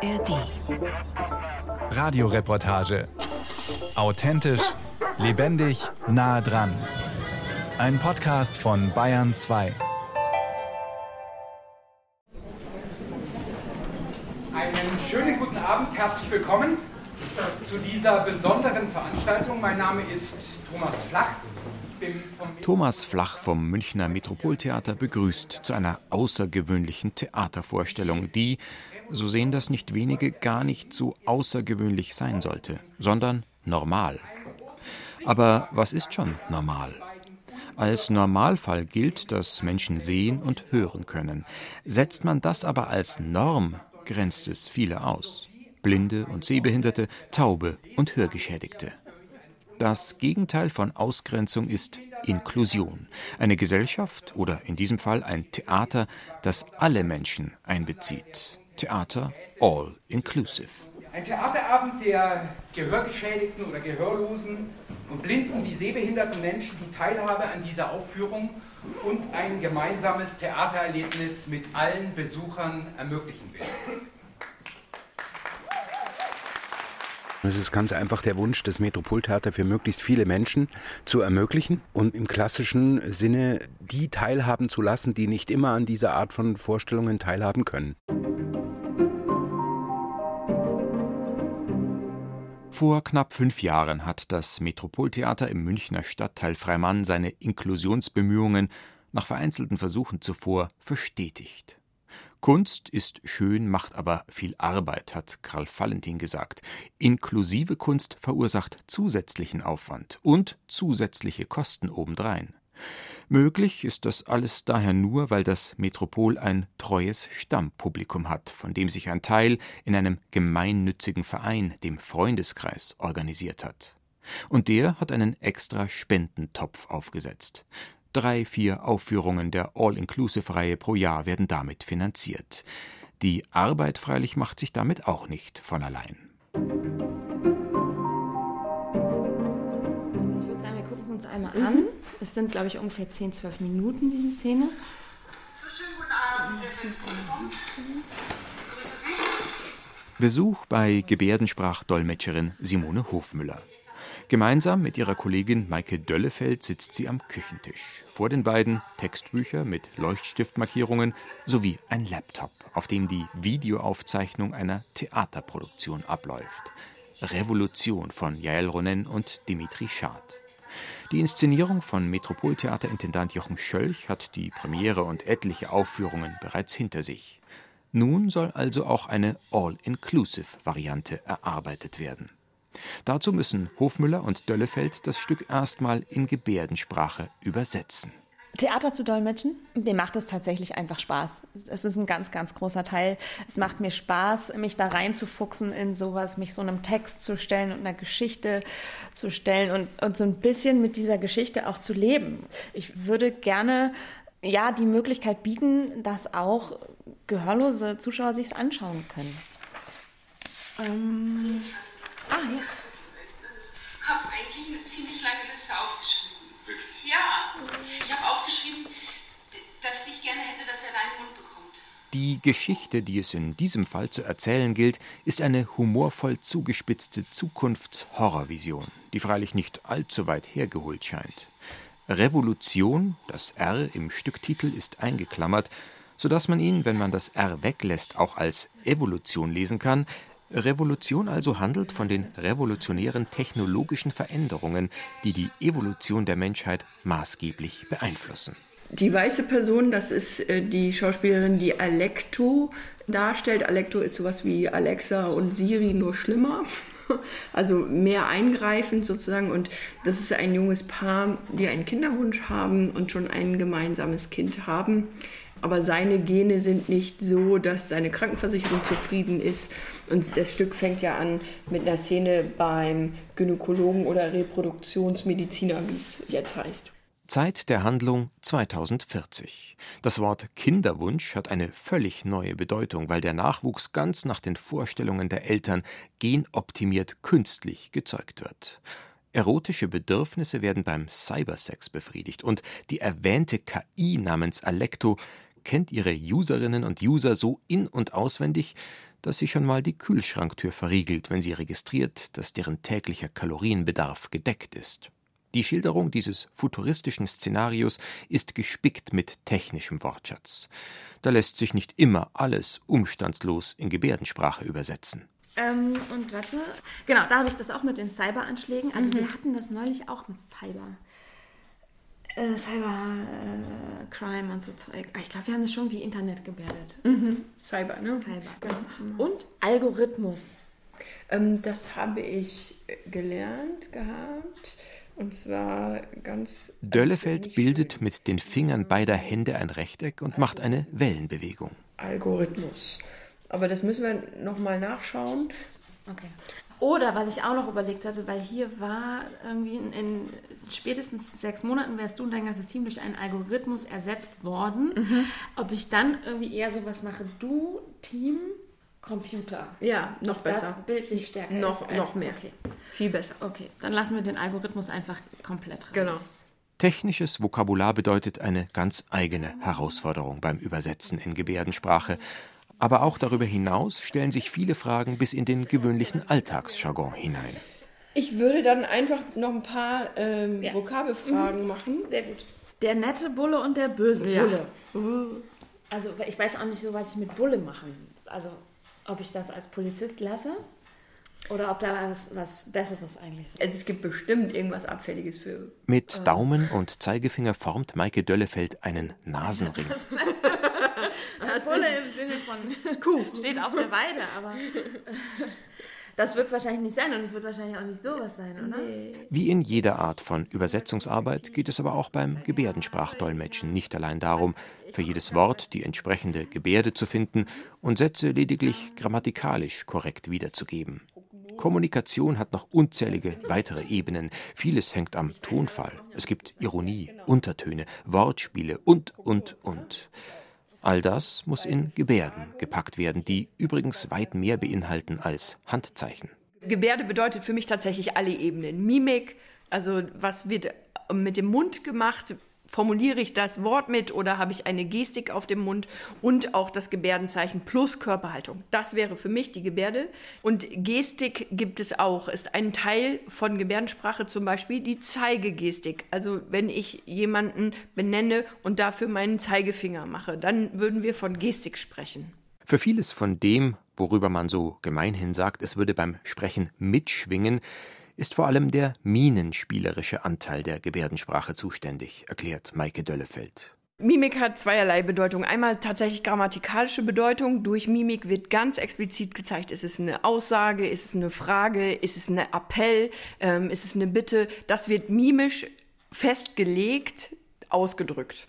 ARD. Radioreportage. Authentisch, lebendig, nah dran. Ein Podcast von Bayern 2. Einen schönen guten Abend, herzlich willkommen zu dieser besonderen Veranstaltung. Mein Name ist Thomas Flach. Thomas Flach vom Münchner Metropoltheater begrüßt zu einer außergewöhnlichen Theatervorstellung, die, so sehen das nicht wenige, gar nicht so außergewöhnlich sein sollte, sondern normal. Aber was ist schon normal? Als Normalfall gilt, dass Menschen sehen und hören können. Setzt man das aber als Norm, grenzt es viele aus. Blinde und Sehbehinderte, Taube und Hörgeschädigte. Das Gegenteil von Ausgrenzung ist Inklusion. Eine Gesellschaft oder in diesem Fall ein Theater, das alle Menschen einbezieht. Theater all inclusive. Ein Theaterabend der gehörgeschädigten oder gehörlosen und blinden wie sehbehinderten Menschen die Teilhabe an dieser Aufführung und ein gemeinsames Theatererlebnis mit allen Besuchern ermöglichen will. Es ist ganz einfach der Wunsch, das Metropoltheater für möglichst viele Menschen zu ermöglichen und im klassischen Sinne die teilhaben zu lassen, die nicht immer an dieser Art von Vorstellungen teilhaben können. Vor knapp fünf Jahren hat das Metropoltheater im Münchner Stadtteil Freimann seine Inklusionsbemühungen nach vereinzelten Versuchen zuvor verstetigt. Kunst ist schön, macht aber viel Arbeit, hat Karl Valentin gesagt. Inklusive Kunst verursacht zusätzlichen Aufwand und zusätzliche Kosten obendrein. Möglich ist das alles daher nur, weil das Metropol ein treues Stammpublikum hat, von dem sich ein Teil in einem gemeinnützigen Verein, dem Freundeskreis, organisiert hat. Und der hat einen extra Spendentopf aufgesetzt. Drei, vier Aufführungen der All-Inclusive-Reihe pro Jahr werden damit finanziert. Die Arbeit freilich macht sich damit auch nicht von allein. Ich würde sagen, wir gucken es uns einmal mhm. an. Es sind, glaube ich, ungefähr 10, 12 Minuten, diese Szene. So, schönen guten Abend, sehr Besuch bei Gebärdensprachdolmetscherin Simone Hofmüller. Gemeinsam mit ihrer Kollegin Maike Döllefeld sitzt sie am Küchentisch. Vor den beiden Textbücher mit Leuchtstiftmarkierungen sowie ein Laptop, auf dem die Videoaufzeichnung einer Theaterproduktion abläuft. Revolution von Jael Ronen und Dimitri Schad. Die Inszenierung von Metropoltheaterintendant Jochen Schölch hat die Premiere und etliche Aufführungen bereits hinter sich. Nun soll also auch eine All-Inclusive-Variante erarbeitet werden. Dazu müssen Hofmüller und Döllefeld das Stück erstmal in Gebärdensprache übersetzen. Theater zu dolmetschen, mir macht es tatsächlich einfach Spaß. Es ist ein ganz, ganz großer Teil. Es macht mir Spaß, mich da reinzufuchsen in sowas, mich so einem Text zu stellen und einer Geschichte zu stellen und, und so ein bisschen mit dieser Geschichte auch zu leben. Ich würde gerne ja die Möglichkeit bieten, dass auch gehörlose Zuschauer sich anschauen können. Ähm Ah, jetzt. Ich habe eigentlich eine ziemlich lange Liste aufgeschrieben. Wirklich? Ja. Ich habe aufgeschrieben, dass ich gerne hätte, dass er deinen Mund bekommt. Die Geschichte, die es in diesem Fall zu erzählen gilt, ist eine humorvoll zugespitzte Zukunftshorrorvision, die freilich nicht allzu weit hergeholt scheint. Revolution, das R im Stücktitel ist eingeklammert, sodass man ihn, wenn man das R weglässt, auch als Evolution lesen kann, Revolution also handelt von den revolutionären technologischen Veränderungen, die die Evolution der Menschheit maßgeblich beeinflussen. Die weiße Person, das ist äh, die Schauspielerin, die Alecto darstellt. Alecto ist sowas wie Alexa und Siri, nur schlimmer. Also mehr eingreifend sozusagen. Und das ist ein junges Paar, die einen Kinderwunsch haben und schon ein gemeinsames Kind haben aber seine Gene sind nicht so, dass seine Krankenversicherung zufrieden ist. Und das Stück fängt ja an mit einer Szene beim Gynäkologen oder Reproduktionsmediziner, wie es jetzt heißt. Zeit der Handlung 2040. Das Wort Kinderwunsch hat eine völlig neue Bedeutung, weil der Nachwuchs ganz nach den Vorstellungen der Eltern genoptimiert künstlich gezeugt wird. Erotische Bedürfnisse werden beim Cybersex befriedigt und die erwähnte KI namens Alecto kennt ihre Userinnen und User so in und auswendig, dass sie schon mal die Kühlschranktür verriegelt, wenn sie registriert, dass deren täglicher Kalorienbedarf gedeckt ist. Die Schilderung dieses futuristischen Szenarios ist gespickt mit technischem Wortschatz. Da lässt sich nicht immer alles umstandslos in Gebärdensprache übersetzen. Ähm, und warte, genau, da habe ich das auch mit den Cyberanschlägen. Also mhm. wir hatten das neulich auch mit Cyber. Äh, Cybercrime äh, und so Zeug. Ah, ich glaube, wir haben das schon wie Internet gebärdet. Mhm. Cyber, ne? Cyber, genau. Und Algorithmus. Ähm, das habe ich gelernt gehabt. Und zwar ganz. Döllefeld bildet mit den Fingern beider Hände ein Rechteck und macht eine Wellenbewegung. Algorithmus. Aber das müssen wir nochmal nachschauen. Okay. Oder was ich auch noch überlegt hatte, weil hier war irgendwie in, in spätestens sechs Monaten wärst du und dein ganzes Team durch einen Algorithmus ersetzt worden. Mhm. Ob ich dann irgendwie eher sowas mache, du, Team, Computer. Ja, noch besser. Das bildlich stärker noch, ist. noch mehr. Okay. Viel besser. Okay, dann lassen wir den Algorithmus einfach komplett raus. Genau. Technisches Vokabular bedeutet eine ganz eigene Herausforderung beim Übersetzen in Gebärdensprache. Aber auch darüber hinaus stellen sich viele Fragen bis in den gewöhnlichen Alltagsjargon hinein. Ich würde dann einfach noch ein paar ähm, ja. Vokabelfragen mhm. machen. Sehr gut. Der nette Bulle und der böse ja. Bulle. Uh. Also ich weiß auch nicht so, was ich mit Bulle machen. Also ob ich das als Polizist lasse oder ob da was, was Besseres eigentlich ist. Also es gibt bestimmt irgendwas Abfälliges für. Mit Daumen und Zeigefinger formt Maike Döllefeld einen Nasenring. Bulle im Sinne von Kuh. Steht auf der Weide, aber. Das wird es wahrscheinlich nicht sein und es wird wahrscheinlich auch nicht sowas sein, oder? Nee. Wie in jeder Art von Übersetzungsarbeit geht es aber auch beim Gebärdensprachdolmetschen nicht allein darum, für jedes Wort die entsprechende Gebärde zu finden und Sätze lediglich grammatikalisch korrekt wiederzugeben. Kommunikation hat noch unzählige weitere Ebenen. Vieles hängt am Tonfall. Es gibt Ironie, Untertöne, Wortspiele und, und, und. All das muss in Gebärden gepackt werden, die übrigens weit mehr beinhalten als Handzeichen. Gebärde bedeutet für mich tatsächlich alle Ebenen. Mimik, also was wird mit dem Mund gemacht, formuliere ich das Wort mit oder habe ich eine Gestik auf dem Mund und auch das Gebärdenzeichen plus Körperhaltung. Das wäre für mich die Gebärde. Und Gestik gibt es auch, ist ein Teil von Gebärdensprache zum Beispiel die Zeigegestik. Also wenn ich jemanden benenne und dafür meinen Zeigefinger mache, dann würden wir von Gestik sprechen. Für vieles von dem, worüber man so gemeinhin sagt, es würde beim Sprechen mitschwingen, ist vor allem der minenspielerische Anteil der Gebärdensprache zuständig, erklärt Maike Döllefeld. Mimik hat zweierlei Bedeutung. Einmal tatsächlich grammatikalische Bedeutung. Durch Mimik wird ganz explizit gezeigt, ist es eine Aussage, ist es eine Frage, ist es ein Appell, ähm, ist es eine Bitte. Das wird mimisch festgelegt, ausgedrückt.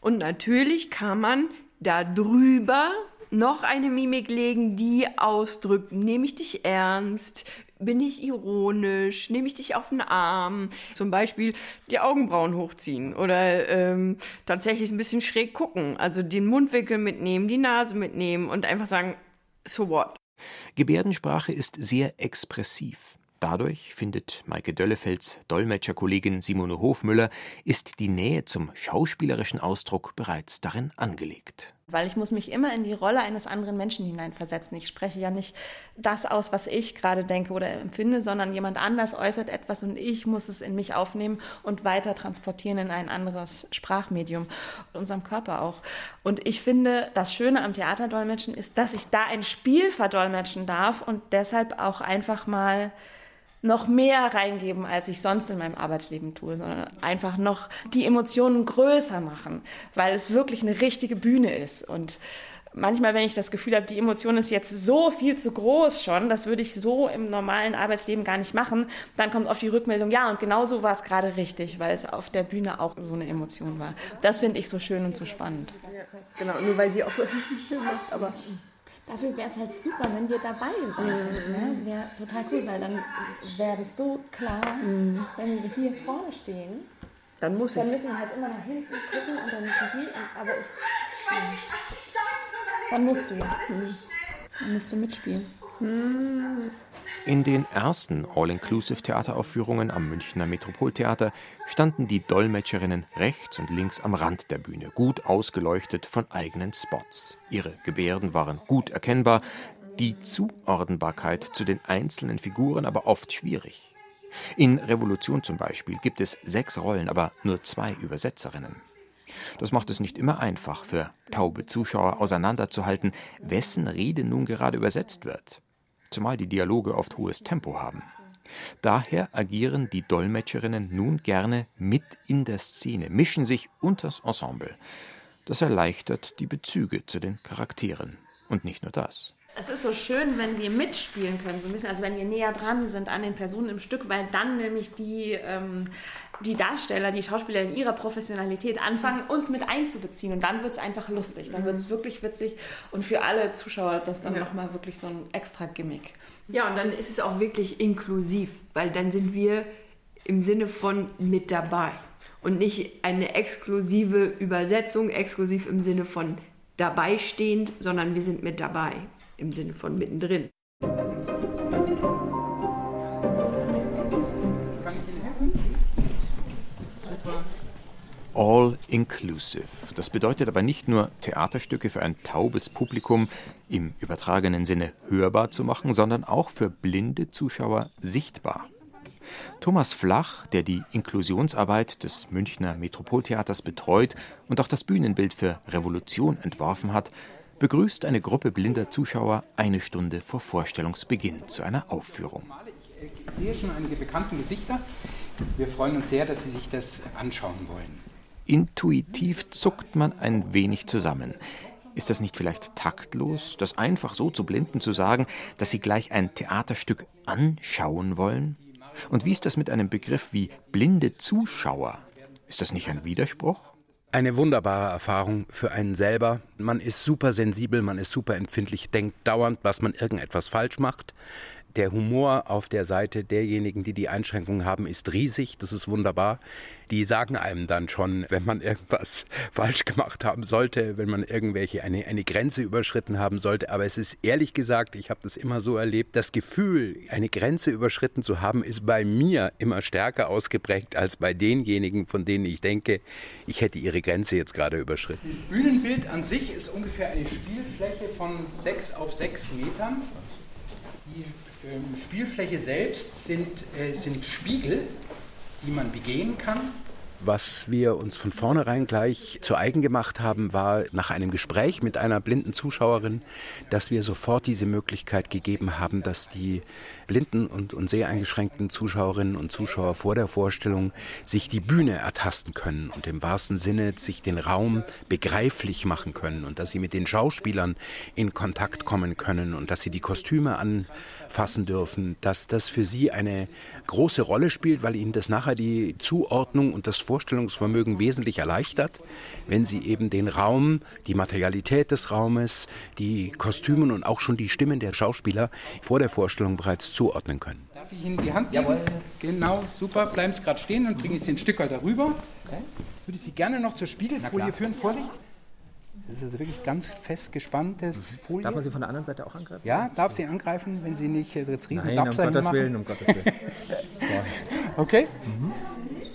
Und natürlich kann man darüber noch eine Mimik legen, die ausdrückt, nehme ich dich ernst, bin ich ironisch? Nehme ich dich auf den Arm? Zum Beispiel die Augenbrauen hochziehen oder ähm, tatsächlich ein bisschen schräg gucken. Also den Mundwinkel mitnehmen, die Nase mitnehmen und einfach sagen, so what? Gebärdensprache ist sehr expressiv. Dadurch, findet Maike Döllefelds Dolmetscherkollegin Simone Hofmüller, ist die Nähe zum schauspielerischen Ausdruck bereits darin angelegt. Weil ich muss mich immer in die Rolle eines anderen Menschen hineinversetzen. Ich spreche ja nicht das aus, was ich gerade denke oder empfinde, sondern jemand anders äußert etwas und ich muss es in mich aufnehmen und weiter transportieren in ein anderes Sprachmedium, unserem Körper auch. Und ich finde, das Schöne am Theaterdolmetschen ist, dass ich da ein Spiel verdolmetschen darf und deshalb auch einfach mal noch mehr reingeben, als ich sonst in meinem Arbeitsleben tue, sondern einfach noch die Emotionen größer machen, weil es wirklich eine richtige Bühne ist. Und manchmal, wenn ich das Gefühl habe, die Emotion ist jetzt so viel zu groß schon, das würde ich so im normalen Arbeitsleben gar nicht machen, dann kommt oft die Rückmeldung, ja, und genau so war es gerade richtig, weil es auf der Bühne auch so eine Emotion war. Das finde ich so schön und so spannend. Genau, nur weil sie auch so macht, aber Dafür wäre es halt super, wenn wir dabei sind. Mhm. Ne? Wäre total cool, weil dann wäre das so klar, mhm. wenn wir hier vorne stehen. Dann muss Dann müssen wir halt immer nach hinten gucken und dann müssen die. Aber ich. Ja. Dann musst du. Mhm. Dann musst du mitspielen. Mhm. In den ersten All-Inclusive-Theateraufführungen am Münchner Metropoltheater standen die Dolmetscherinnen rechts und links am Rand der Bühne, gut ausgeleuchtet von eigenen Spots. Ihre Gebärden waren gut erkennbar, die Zuordnbarkeit zu den einzelnen Figuren aber oft schwierig. In Revolution zum Beispiel gibt es sechs Rollen, aber nur zwei Übersetzerinnen. Das macht es nicht immer einfach für taube Zuschauer auseinanderzuhalten, wessen Rede nun gerade übersetzt wird, zumal die Dialoge oft hohes Tempo haben. Daher agieren die Dolmetscherinnen nun gerne mit in der Szene, mischen sich unters Ensemble. Das erleichtert die Bezüge zu den Charakteren. Und nicht nur das es ist so schön, wenn wir mitspielen können, so ein bisschen, also wenn wir näher dran sind an den Personen im Stück, weil dann nämlich die, ähm, die Darsteller, die Schauspieler in ihrer Professionalität anfangen, uns mit einzubeziehen. Und dann wird es einfach lustig, dann wird es wirklich witzig und für alle Zuschauer das dann ja. nochmal wirklich so ein extra Gimmick. Ja, und dann ist es auch wirklich inklusiv, weil dann sind wir im Sinne von mit dabei und nicht eine exklusive Übersetzung, exklusiv im Sinne von dabei stehend, sondern wir sind mit dabei im Sinne von mittendrin. All inclusive. Das bedeutet aber nicht nur Theaterstücke für ein taubes Publikum im übertragenen Sinne hörbar zu machen, sondern auch für blinde Zuschauer sichtbar. Thomas Flach, der die Inklusionsarbeit des Münchner Metropoltheaters betreut und auch das Bühnenbild für Revolution entworfen hat, begrüßt eine Gruppe blinder Zuschauer eine Stunde vor Vorstellungsbeginn zu einer Aufführung. Ich sehe schon einige bekannte Gesichter. Wir freuen uns sehr, dass Sie sich das anschauen wollen. Intuitiv zuckt man ein wenig zusammen. Ist das nicht vielleicht taktlos, das einfach so zu Blinden zu sagen, dass sie gleich ein Theaterstück anschauen wollen? Und wie ist das mit einem Begriff wie blinde Zuschauer? Ist das nicht ein Widerspruch? Eine wunderbare Erfahrung für einen selber. Man ist super sensibel, man ist super empfindlich, denkt dauernd, was man irgendetwas falsch macht. Der Humor auf der Seite derjenigen, die die Einschränkungen haben, ist riesig. Das ist wunderbar. Die sagen einem dann schon, wenn man irgendwas falsch gemacht haben sollte, wenn man irgendwelche eine, eine Grenze überschritten haben sollte. Aber es ist ehrlich gesagt, ich habe das immer so erlebt, das Gefühl, eine Grenze überschritten zu haben, ist bei mir immer stärker ausgeprägt als bei denjenigen, von denen ich denke, ich hätte ihre Grenze jetzt gerade überschritten. Das Bühnenbild an sich ist ungefähr eine Spielfläche von sechs auf sechs Metern. Die Spielfläche selbst sind, äh, sind Spiegel, die man begehen kann. Was wir uns von vornherein gleich zu eigen gemacht haben, war nach einem Gespräch mit einer blinden Zuschauerin, dass wir sofort diese Möglichkeit gegeben haben, dass die blinden und, und seheingeschränkten Zuschauerinnen und Zuschauer vor der Vorstellung sich die Bühne ertasten können und im wahrsten Sinne sich den Raum begreiflich machen können und dass sie mit den Schauspielern in Kontakt kommen können und dass sie die Kostüme anfassen dürfen, dass das für sie eine große Rolle spielt, weil ihnen das nachher die Zuordnung und das Vorstellungsvermögen wesentlich erleichtert, wenn sie eben den Raum, die Materialität des Raumes, die Kostümen und auch schon die Stimmen der Schauspieler vor der Vorstellung bereits zuordnen können. Darf ich Ihnen die Hand geben? Jawohl. Genau, super. Bleiben Sie gerade stehen, dann bringe ich Sie ein Stück darüber. Okay. Würde ich Sie gerne noch zur Spiegelfolie führen. Vorsicht. Das ist also wirklich ganz fest gespanntes mhm. Folie. Darf man sie von der anderen Seite auch angreifen? Ja, darf sie angreifen, wenn sie nicht jetzt riesen Nein, um Gottes machen. Willen, um Gottes Willen. okay. Mhm.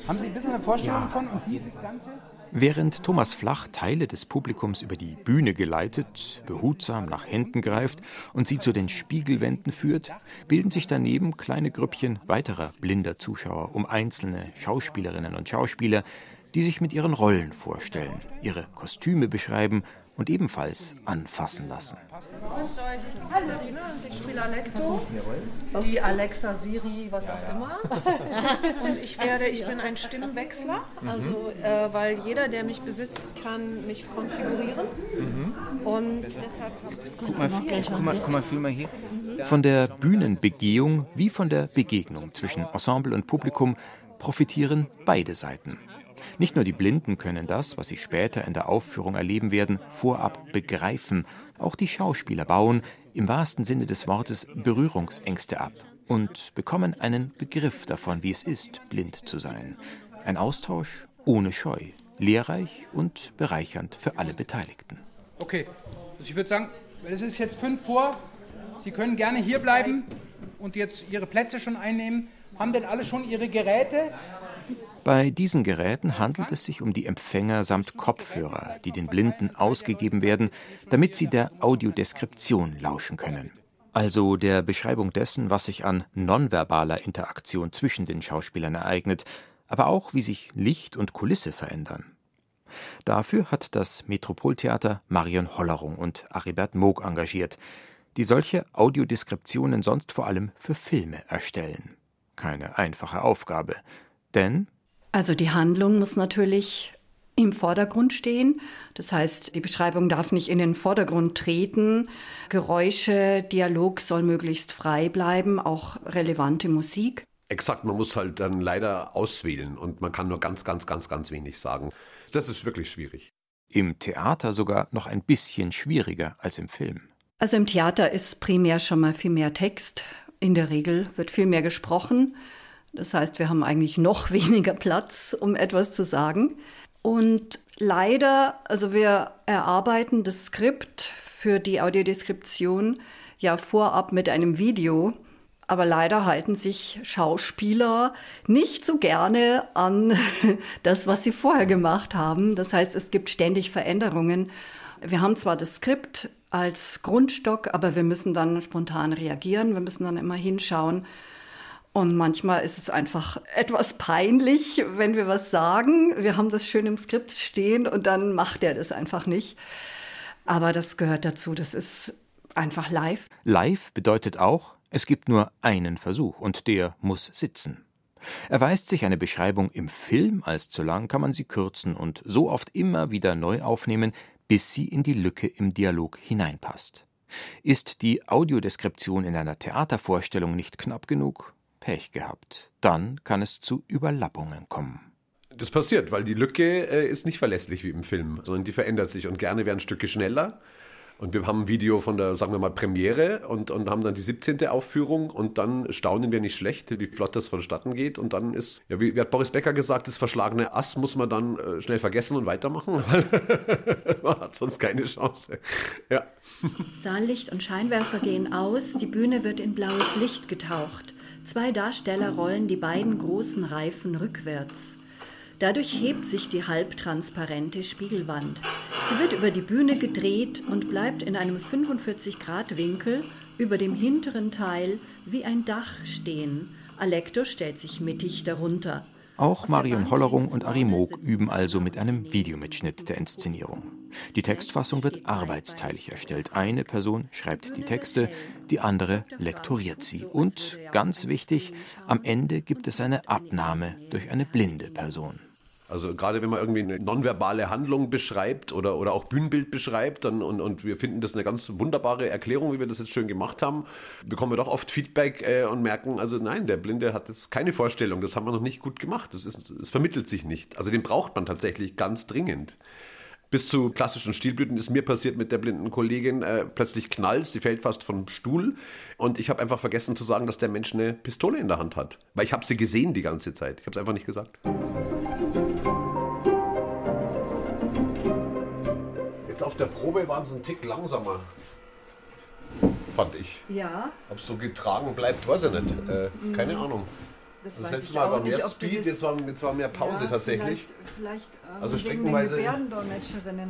Haben Sie ein bisschen eine Vorstellung ja. von und dieses Ganze? Während Thomas Flach Teile des Publikums über die Bühne geleitet, behutsam nach Händen greift und sie zu den Spiegelwänden führt, bilden sich daneben kleine Grüppchen weiterer blinder Zuschauer um einzelne Schauspielerinnen und Schauspieler, die sich mit ihren Rollen vorstellen, ihre Kostüme beschreiben und ebenfalls anfassen lassen. Euch, ich bin spiele Alecto, die Alexa, Siri, was auch immer. Und ich werde, ich bin ein Stimmwechsler, also äh, weil jeder, der mich besitzt, kann mich konfigurieren. Und deshalb habe ich... Guck mal, guck mal, guck mal, fühl mal hier. Von der Bühnenbegehung wie von der Begegnung zwischen Ensemble und Publikum profitieren beide Seiten. Nicht nur die Blinden können das, was sie später in der Aufführung erleben werden, vorab begreifen. Auch die Schauspieler bauen, im wahrsten Sinne des Wortes, Berührungsängste ab und bekommen einen Begriff davon, wie es ist, blind zu sein. Ein Austausch ohne Scheu, lehrreich und bereichernd für alle Beteiligten. Okay, also ich würde sagen, es ist jetzt fünf vor. Sie können gerne hier bleiben und jetzt Ihre Plätze schon einnehmen. Haben denn alle schon Ihre Geräte? Bei diesen Geräten handelt es sich um die Empfänger samt Kopfhörer, die den Blinden ausgegeben werden, damit sie der Audiodeskription lauschen können. also der Beschreibung dessen, was sich an nonverbaler Interaktion zwischen den Schauspielern ereignet, aber auch wie sich Licht und Kulisse verändern. Dafür hat das Metropoltheater Marion Hollerung und Aribert Moog engagiert, die solche Audiodeskriptionen sonst vor allem für Filme erstellen. Keine einfache Aufgabe, denn also die Handlung muss natürlich im Vordergrund stehen. Das heißt, die Beschreibung darf nicht in den Vordergrund treten. Geräusche, Dialog soll möglichst frei bleiben, auch relevante Musik. Exakt, man muss halt dann leider auswählen und man kann nur ganz, ganz, ganz, ganz wenig sagen. Das ist wirklich schwierig. Im Theater sogar noch ein bisschen schwieriger als im Film. Also im Theater ist primär schon mal viel mehr Text. In der Regel wird viel mehr gesprochen. Das heißt, wir haben eigentlich noch weniger Platz, um etwas zu sagen. Und leider, also wir erarbeiten das Skript für die Audiodeskription ja vorab mit einem Video. Aber leider halten sich Schauspieler nicht so gerne an das, was sie vorher gemacht haben. Das heißt, es gibt ständig Veränderungen. Wir haben zwar das Skript als Grundstock, aber wir müssen dann spontan reagieren. Wir müssen dann immer hinschauen, und manchmal ist es einfach etwas peinlich, wenn wir was sagen. Wir haben das schön im Skript stehen und dann macht er das einfach nicht. Aber das gehört dazu. Das ist einfach live. Live bedeutet auch, es gibt nur einen Versuch und der muss sitzen. Erweist sich eine Beschreibung im Film als zu lang, kann man sie kürzen und so oft immer wieder neu aufnehmen, bis sie in die Lücke im Dialog hineinpasst. Ist die Audiodeskription in einer Theatervorstellung nicht knapp genug, Pech gehabt. Dann kann es zu Überlappungen kommen. Das passiert, weil die Lücke äh, ist nicht verlässlich wie im Film, sondern die verändert sich und gerne werden Stücke schneller. Und wir haben ein Video von der, sagen wir mal, Premiere und, und haben dann die 17. Aufführung und dann staunen wir nicht schlecht, wie flott das vonstatten geht. Und dann ist, ja, wie, wie hat Boris Becker gesagt, das verschlagene Ass muss man dann äh, schnell vergessen und weitermachen. man hat sonst keine Chance. Ja. Saallicht und Scheinwerfer gehen aus, die Bühne wird in blaues Licht getaucht. Zwei Darsteller rollen die beiden großen Reifen rückwärts. Dadurch hebt sich die halbtransparente Spiegelwand. Sie wird über die Bühne gedreht und bleibt in einem 45-Grad-Winkel über dem hinteren Teil wie ein Dach stehen. Alektor stellt sich mittig darunter. Auch Marion Hollerung und Arimog üben also mit einem Videomitschnitt der Inszenierung. Die Textfassung wird arbeitsteilig erstellt. Eine Person schreibt die Texte, die andere lektoriert sie. Und, ganz wichtig, am Ende gibt es eine Abnahme durch eine blinde Person. Also gerade wenn man irgendwie eine nonverbale Handlung beschreibt oder, oder auch Bühnenbild beschreibt dann, und, und wir finden das eine ganz wunderbare Erklärung, wie wir das jetzt schön gemacht haben, bekommen wir doch oft Feedback äh, und merken, also nein, der Blinde hat jetzt keine Vorstellung, das haben wir noch nicht gut gemacht, das, ist, das vermittelt sich nicht. Also den braucht man tatsächlich ganz dringend. Bis zu klassischen Stilblüten ist mir passiert mit der blinden Kollegin, äh, plötzlich knallt sie fällt fast vom Stuhl und ich habe einfach vergessen zu sagen, dass der Mensch eine Pistole in der Hand hat. Weil ich habe sie gesehen die ganze Zeit. Ich habe es einfach nicht gesagt. Jetzt auf der Probe waren sie einen Tick langsamer. Fand ich. Ja. Ob es so getragen bleibt, weiß ich nicht. Äh, keine mhm. Ahnung. Das, das letzte Mal war mehr nicht, Speed, jetzt war, jetzt war mehr Pause ja, tatsächlich. Vielleicht, vielleicht ähm, also streckenweise.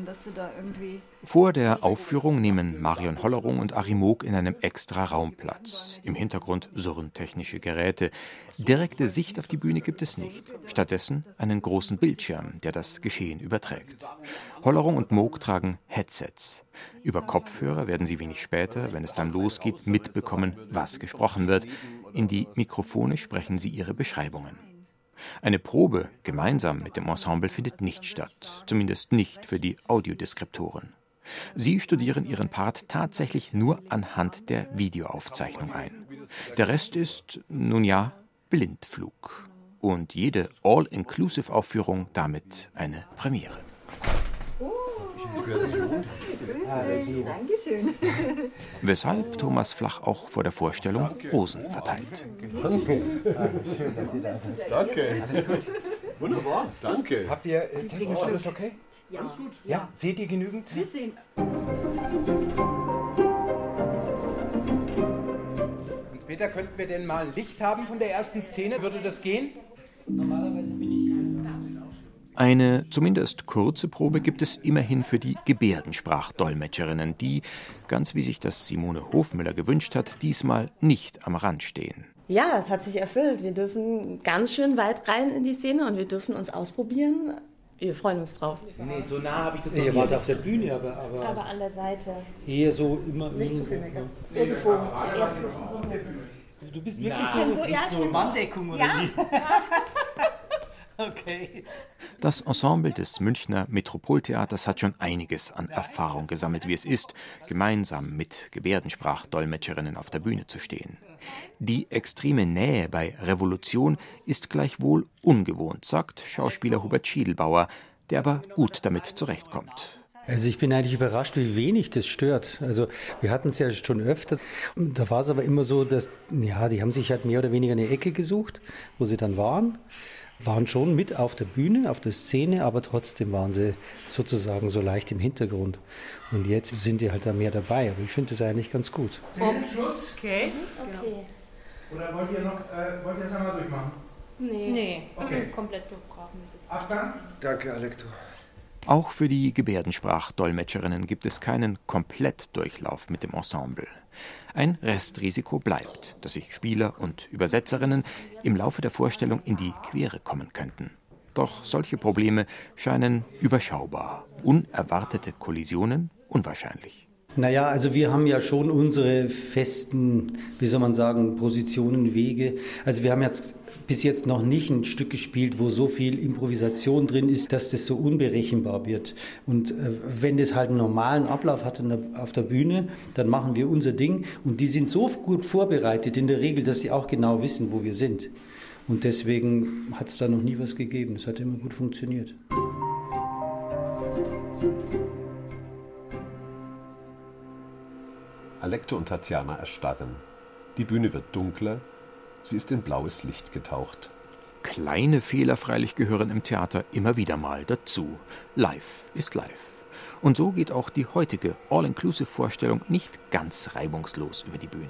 dass du da irgendwie. Vor der Aufführung nehmen Marion Hollerung und Arimog in einem extra Raum Platz. Im Hintergrund surren technische Geräte. Direkte Sicht auf die Bühne gibt es nicht. Stattdessen einen großen Bildschirm, der das Geschehen überträgt. Hollerung und Moog tragen Headsets. Über Kopfhörer werden sie wenig später, wenn es dann losgeht, mitbekommen, was gesprochen wird. In die Mikrofone sprechen sie ihre Beschreibungen. Eine Probe gemeinsam mit dem Ensemble findet nicht statt, zumindest nicht für die Audiodeskriptoren. Sie studieren ihren Part tatsächlich nur anhand der Videoaufzeichnung ein. Der Rest ist, nun ja, Blindflug. Und jede All-Inclusive-Aufführung damit eine Premiere. Ah, Dankeschön. Weshalb Thomas Flach auch vor der Vorstellung. Rosen verteilt. Danke. Schön, dass Sie da sind. Danke. Alles gut. Wunderbar. Danke. Habt ihr äh, technisch alles okay? Ja. Alles gut. Ja. Seht ihr genügend? Wir sehen. Hans-Peter, könnten wir denn mal Licht haben von der ersten Szene? Würde das gehen? Normalerweise Eine zumindest kurze Probe gibt es immerhin für die Gebärdensprachdolmetscherinnen, die, ganz wie sich das Simone Hofmüller gewünscht hat, diesmal nicht am Rand stehen. Ja, es hat sich erfüllt. Wir dürfen ganz schön weit rein in die Szene und wir dürfen uns ausprobieren. Wir freuen uns drauf. Nee, so nah habe ich das noch Ihr wart auf der Bühne, aber, aber, aber an der Seite. Eher so immer Nicht zu viel Make-up. Irgendwo. Jetzt ist Du bist wirklich so, so, ja, so Manndeckung oder ja. wie? Okay. Das Ensemble des Münchner Metropoltheaters hat schon einiges an Erfahrung gesammelt, wie es ist, gemeinsam mit Gebärdensprachdolmetscherinnen auf der Bühne zu stehen. Die extreme Nähe bei Revolution ist gleichwohl ungewohnt, sagt Schauspieler Hubert Schiedelbauer, der aber gut damit zurechtkommt. Also ich bin eigentlich überrascht, wie wenig das stört. Also wir hatten es ja schon öfter. Da war es aber immer so, dass, ja, die haben sich halt mehr oder weniger eine Ecke gesucht, wo sie dann waren waren schon mit auf der Bühne, auf der Szene, aber trotzdem waren sie sozusagen so leicht im Hintergrund. Und jetzt sind die halt da mehr dabei. Aber ich finde das eigentlich ganz gut. Zum Schluss? Okay. okay. Oder wollt ihr noch, äh, wollt ihr das einmal durchmachen? Nee. Nee, okay. komplett durchbrauchen wir jetzt. Abgang? Danke, Alektor. Auch für die Gebärdensprachdolmetscherinnen gibt es keinen Komplettdurchlauf mit dem Ensemble. Ein Restrisiko bleibt, dass sich Spieler und Übersetzerinnen im Laufe der Vorstellung in die Quere kommen könnten. Doch solche Probleme scheinen überschaubar. Unerwartete Kollisionen unwahrscheinlich. Naja, also wir haben ja schon unsere festen, wie soll man sagen, Positionen, Wege. Also wir haben jetzt bis jetzt noch nicht ein Stück gespielt, wo so viel Improvisation drin ist, dass das so unberechenbar wird. Und äh, wenn das halt einen normalen Ablauf hat auf der Bühne, dann machen wir unser Ding. Und die sind so gut vorbereitet in der Regel, dass sie auch genau wissen, wo wir sind. Und deswegen hat es da noch nie was gegeben. Es hat immer gut funktioniert. Alekto und Tatjana erstarren. Die Bühne wird dunkler, sie ist in blaues Licht getaucht. Kleine Fehler freilich gehören im Theater immer wieder mal dazu. Live ist live. Und so geht auch die heutige All-Inclusive-Vorstellung nicht ganz reibungslos über die Bühne.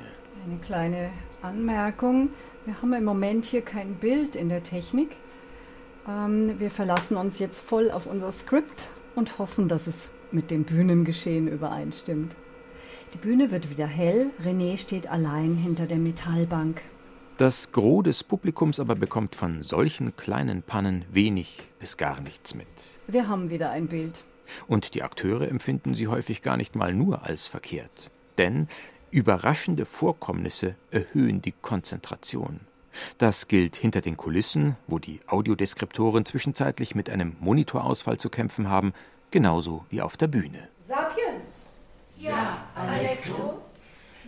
Eine kleine Anmerkung. Wir haben im Moment hier kein Bild in der Technik. Ähm, wir verlassen uns jetzt voll auf unser Skript und hoffen, dass es mit dem Bühnengeschehen übereinstimmt. Die Bühne wird wieder hell, René steht allein hinter der Metallbank. Das Gros des Publikums aber bekommt von solchen kleinen Pannen wenig bis gar nichts mit. Wir haben wieder ein Bild. Und die Akteure empfinden sie häufig gar nicht mal nur als verkehrt. Denn überraschende Vorkommnisse erhöhen die Konzentration. Das gilt hinter den Kulissen, wo die Audiodeskriptoren zwischenzeitlich mit einem Monitorausfall zu kämpfen haben, genauso wie auf der Bühne. Sapiens! Ja, Alekto,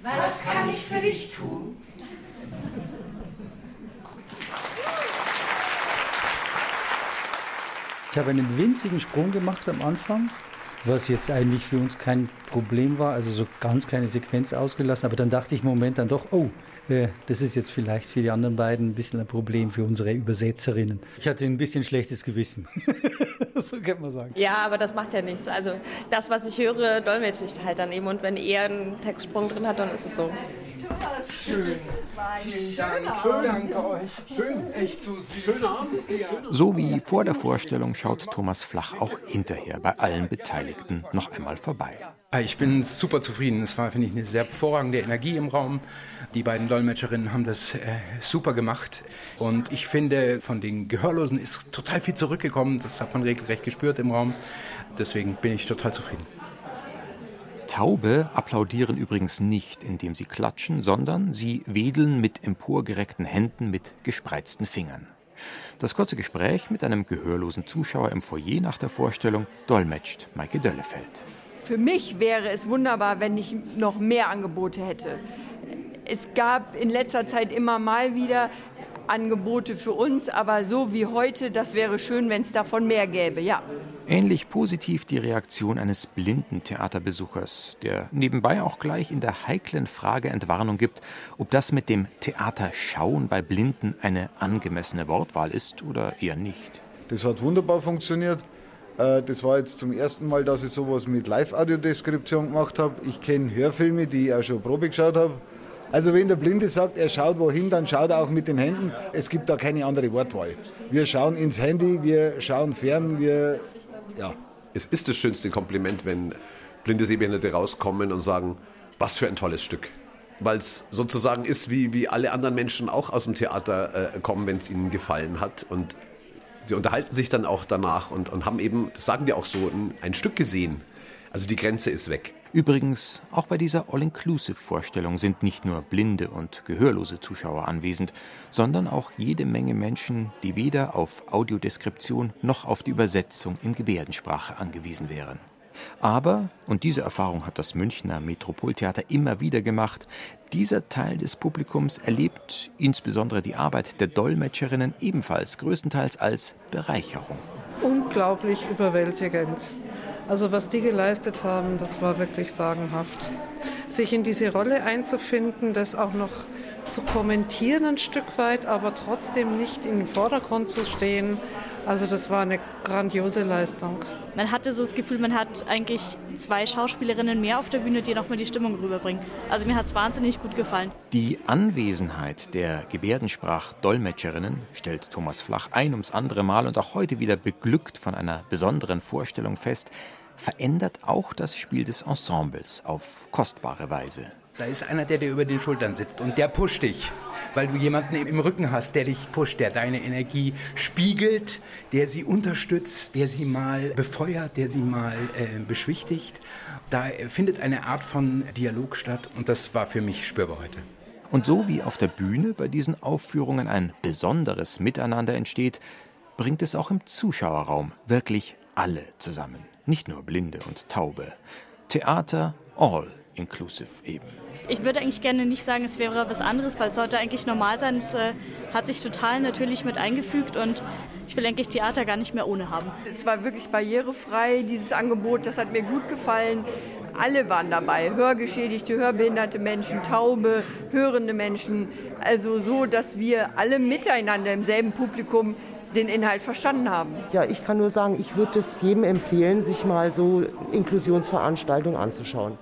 was kann ich für dich tun? Ich habe einen winzigen Sprung gemacht am Anfang, was jetzt eigentlich für uns kein Problem war, also so ganz keine Sequenz ausgelassen. Aber dann dachte ich im Moment dann doch, oh, äh, das ist jetzt vielleicht für die anderen beiden ein bisschen ein Problem für unsere Übersetzerinnen. Ich hatte ein bisschen schlechtes Gewissen. so kann man sagen. Ja, aber das macht ja nichts. Also das, was ich höre, dolmetsche ich halt dann eben. Und wenn er einen Textsprung drin hat, dann ist es so. Schön. Vielen Dank. Schön, danke euch. Schön, echt so süß. Schönen Abend. So wie vor der Vorstellung schaut Thomas Flach auch hinterher bei allen Beteiligten noch einmal vorbei. Ah, ich bin super zufrieden. Es war, finde ich, eine sehr hervorragende Energie im Raum. Die beiden Dolmetscherinnen haben das äh, super gemacht. Und ich finde, von den Gehörlosen ist total viel zurückgekommen. Das hat man regelrecht gespürt im Raum. Deswegen bin ich total zufrieden. Taube applaudieren übrigens nicht, indem sie klatschen, sondern sie wedeln mit emporgereckten Händen mit gespreizten Fingern. Das kurze Gespräch mit einem gehörlosen Zuschauer im Foyer nach der Vorstellung dolmetscht Maike Döllefeld. Für mich wäre es wunderbar, wenn ich noch mehr Angebote hätte. Es gab in letzter Zeit immer mal wieder Angebote für uns, aber so wie heute, das wäre schön, wenn es davon mehr gäbe, ja. Ähnlich positiv die Reaktion eines blinden Theaterbesuchers, der nebenbei auch gleich in der heiklen Frage Entwarnung gibt, ob das mit dem Theaterschauen bei Blinden eine angemessene Wortwahl ist oder eher nicht. Das hat wunderbar funktioniert. Äh, das war jetzt zum ersten Mal, dass ich sowas mit Live-Audiodeskription gemacht habe. Ich kenne Hörfilme, die ich auch schon Probe geschaut habe. Also wenn der Blinde sagt, er schaut wohin, dann schaut er auch mit den Händen. Es gibt da keine andere Wortwahl. Wir schauen ins Handy, wir schauen fern, wir, ja. Es ist das schönste Kompliment, wenn blinde Sehbehinderte rauskommen und sagen, was für ein tolles Stück. Weil es sozusagen ist, wie, wie alle anderen Menschen auch aus dem Theater äh, kommen, wenn es ihnen gefallen hat. Und sie unterhalten sich dann auch danach und, und haben eben, das sagen die auch so, ein, ein Stück gesehen. Also die Grenze ist weg. Übrigens, auch bei dieser All-Inclusive-Vorstellung sind nicht nur blinde und gehörlose Zuschauer anwesend, sondern auch jede Menge Menschen, die weder auf Audiodeskription noch auf die Übersetzung in Gebärdensprache angewiesen wären. Aber, und diese Erfahrung hat das Münchner Metropoltheater immer wieder gemacht, dieser Teil des Publikums erlebt insbesondere die Arbeit der Dolmetscherinnen ebenfalls größtenteils als Bereicherung. Unglaublich überwältigend. Also was die geleistet haben, das war wirklich sagenhaft. Sich in diese Rolle einzufinden, das auch noch zu kommentieren ein Stück weit, aber trotzdem nicht im Vordergrund zu stehen, also das war eine grandiose Leistung. Man hatte so das Gefühl, man hat eigentlich zwei Schauspielerinnen mehr auf der Bühne, die nochmal die Stimmung rüberbringen. Also mir hat es wahnsinnig gut gefallen. Die Anwesenheit der Gebärdensprach-Dolmetscherinnen stellt Thomas Flach ein ums andere Mal und auch heute wieder beglückt von einer besonderen Vorstellung fest, verändert auch das Spiel des Ensembles auf kostbare Weise. Da ist einer, der dir über den Schultern sitzt und der pusht dich, weil du jemanden im Rücken hast, der dich pusht, der deine Energie spiegelt, der sie unterstützt, der sie mal befeuert, der sie mal äh, beschwichtigt. Da findet eine Art von Dialog statt und das war für mich spürbar heute. Und so wie auf der Bühne bei diesen Aufführungen ein besonderes Miteinander entsteht, bringt es auch im Zuschauerraum wirklich alle zusammen, nicht nur Blinde und Taube. Theater all inclusive eben. Ich würde eigentlich gerne nicht sagen, es wäre was anderes, weil es sollte eigentlich normal sein. Es äh, hat sich total natürlich mit eingefügt und ich will eigentlich Theater gar nicht mehr ohne haben. Es war wirklich barrierefrei, dieses Angebot, das hat mir gut gefallen. Alle waren dabei, hörgeschädigte, hörbehinderte Menschen, taube, hörende Menschen. Also so, dass wir alle miteinander im selben Publikum den Inhalt verstanden haben. Ja, ich kann nur sagen, ich würde es jedem empfehlen, sich mal so Inklusionsveranstaltungen anzuschauen.